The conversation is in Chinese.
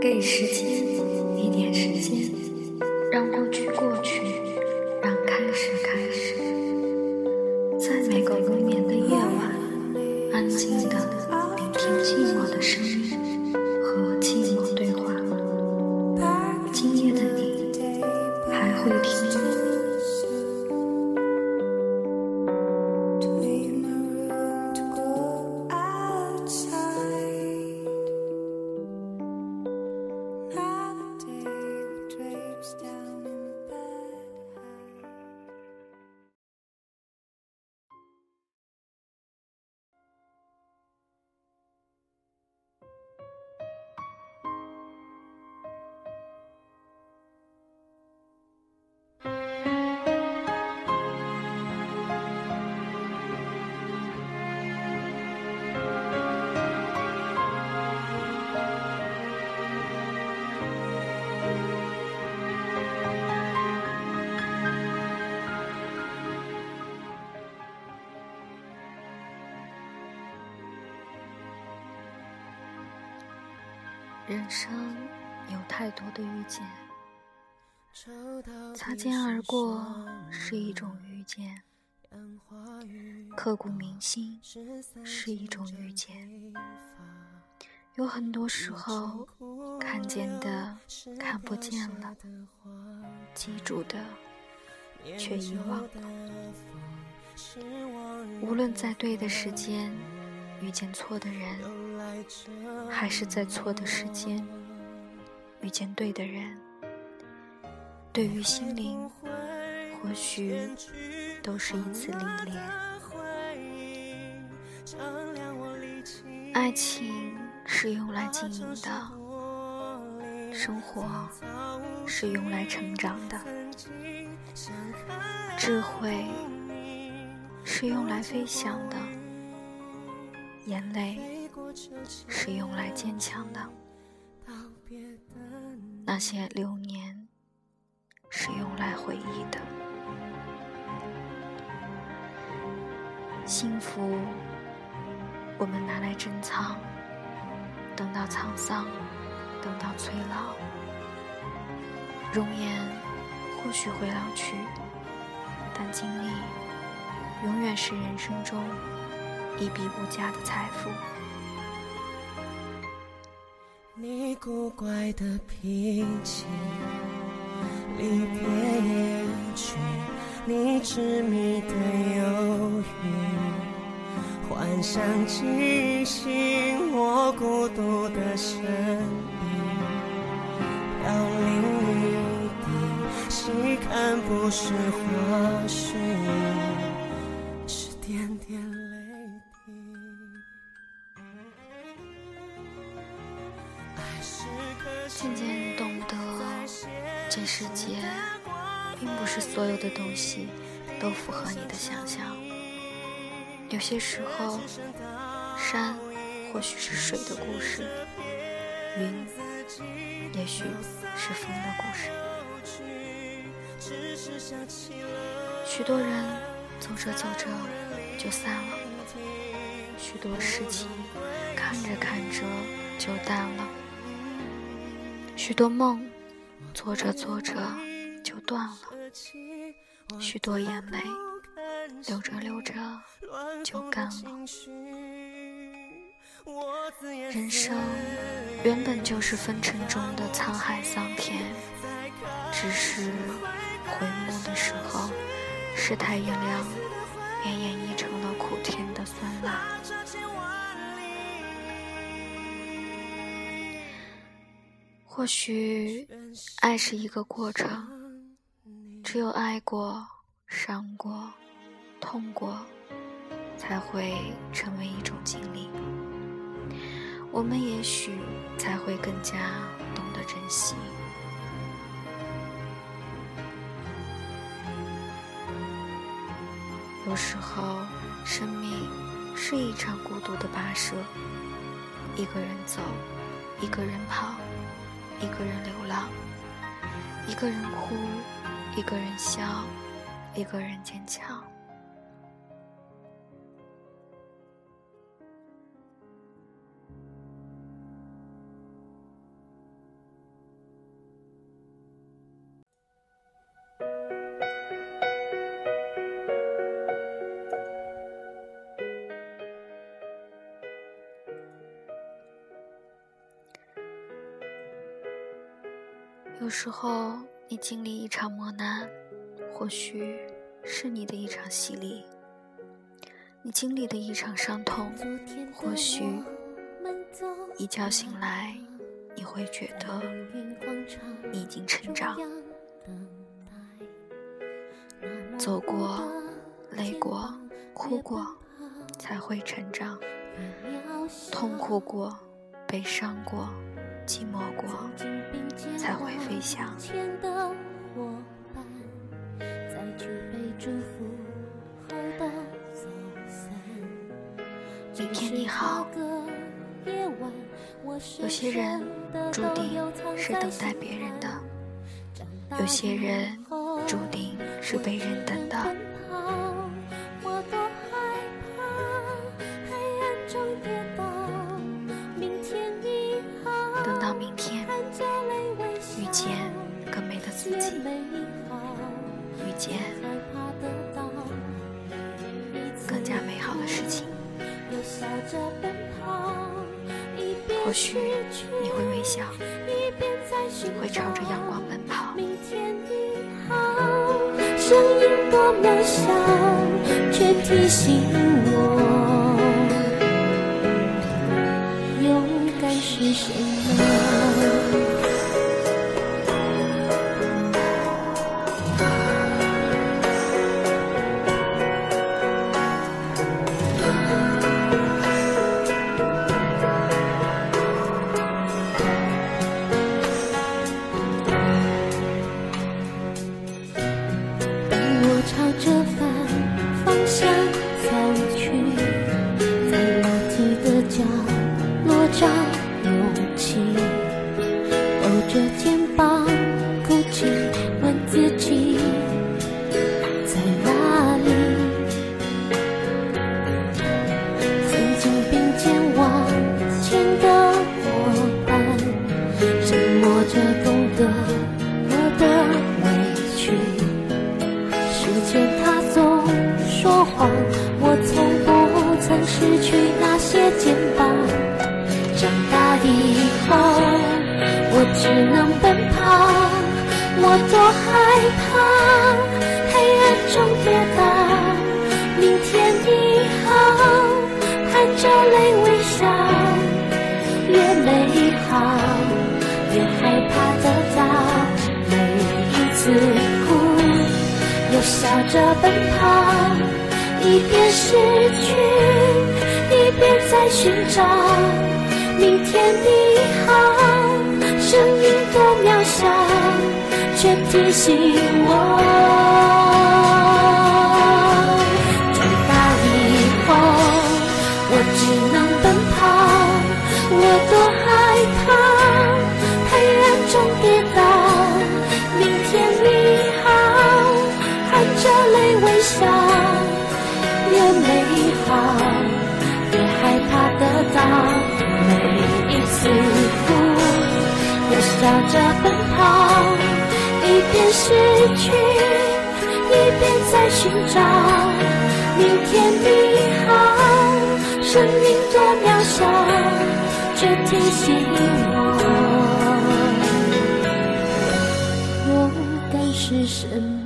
给时间一点时间，让过去过去，让开始开始。在每个无眠的夜晚，安静的聆听寂寞的声音，人生有太多的遇见，擦肩而过是一种遇见，刻骨铭心是一种遇见。有很多时候，看见的看不见了，记住的却遗忘了。无论在对的时间遇见错的人，还是在错的时间遇见对的人，对于心灵，或许都是一次历练。爱情是用来经营的，生活是用来成长的，智慧是用来飞翔的，眼泪是用来坚强的，那些流年是用来回忆的，幸福我们拿来珍藏，等到沧桑，等到催老，容颜或许会老去，但经历永远是人生中一笔不佳的财富。你古怪的脾气，离别也去，你执迷的犹豫，幻想记醒我孤独的声音，飘零一地，细看不是花絮，渐渐懂得，这世界并不是所有的东西都符合你的想象。有些时候，山或许是水的故事，云也许是风的故事。许多人走着走着就散了，许多事情看着看着就淡了。许多梦，做着做着就断了；许多眼泪，流着流着就干了。人生原本就是风尘中的沧海桑田，只是回眸的时候，世态炎凉，便演绎成了苦甜的酸辣。或许，爱是一个过程，只有爱过、伤过、痛过，才会成为一种经历。我们也许才会更加懂得珍惜。有时候，生命是一场孤独的跋涉，一个人走，一个人跑。一个人流浪，一个人哭，一个人笑，一个人坚强。有时候，你经历一场磨难，或许是你的一场洗礼；你经历的一场伤痛，或许一觉醒来，你会觉得你已经成长。走过，累过，哭过，才会成长；痛苦过，悲伤过。寂寞过，才会飞翔。明天你好。有些人注定是等待别人的，有些人注定是被人等的。或许你会微笑，会朝着阳光奔跑。声音多渺小，却提醒我，勇敢是什么？我从不曾失去那些肩膀。长大以后，我只能奔跑。我多害怕黑暗中跌倒。明天你好，含着泪微笑。越美好，越害怕得到。每一次哭，又笑着奔跑。一边失去，一边在寻找。明天你好，声音多渺小，却提醒我。长大以后，我只能奔跑。我多害怕黑暗中跌的奔跑，一边失去，一边在寻找。明天你好，生命多渺小，却提醒我，勇敢是什么。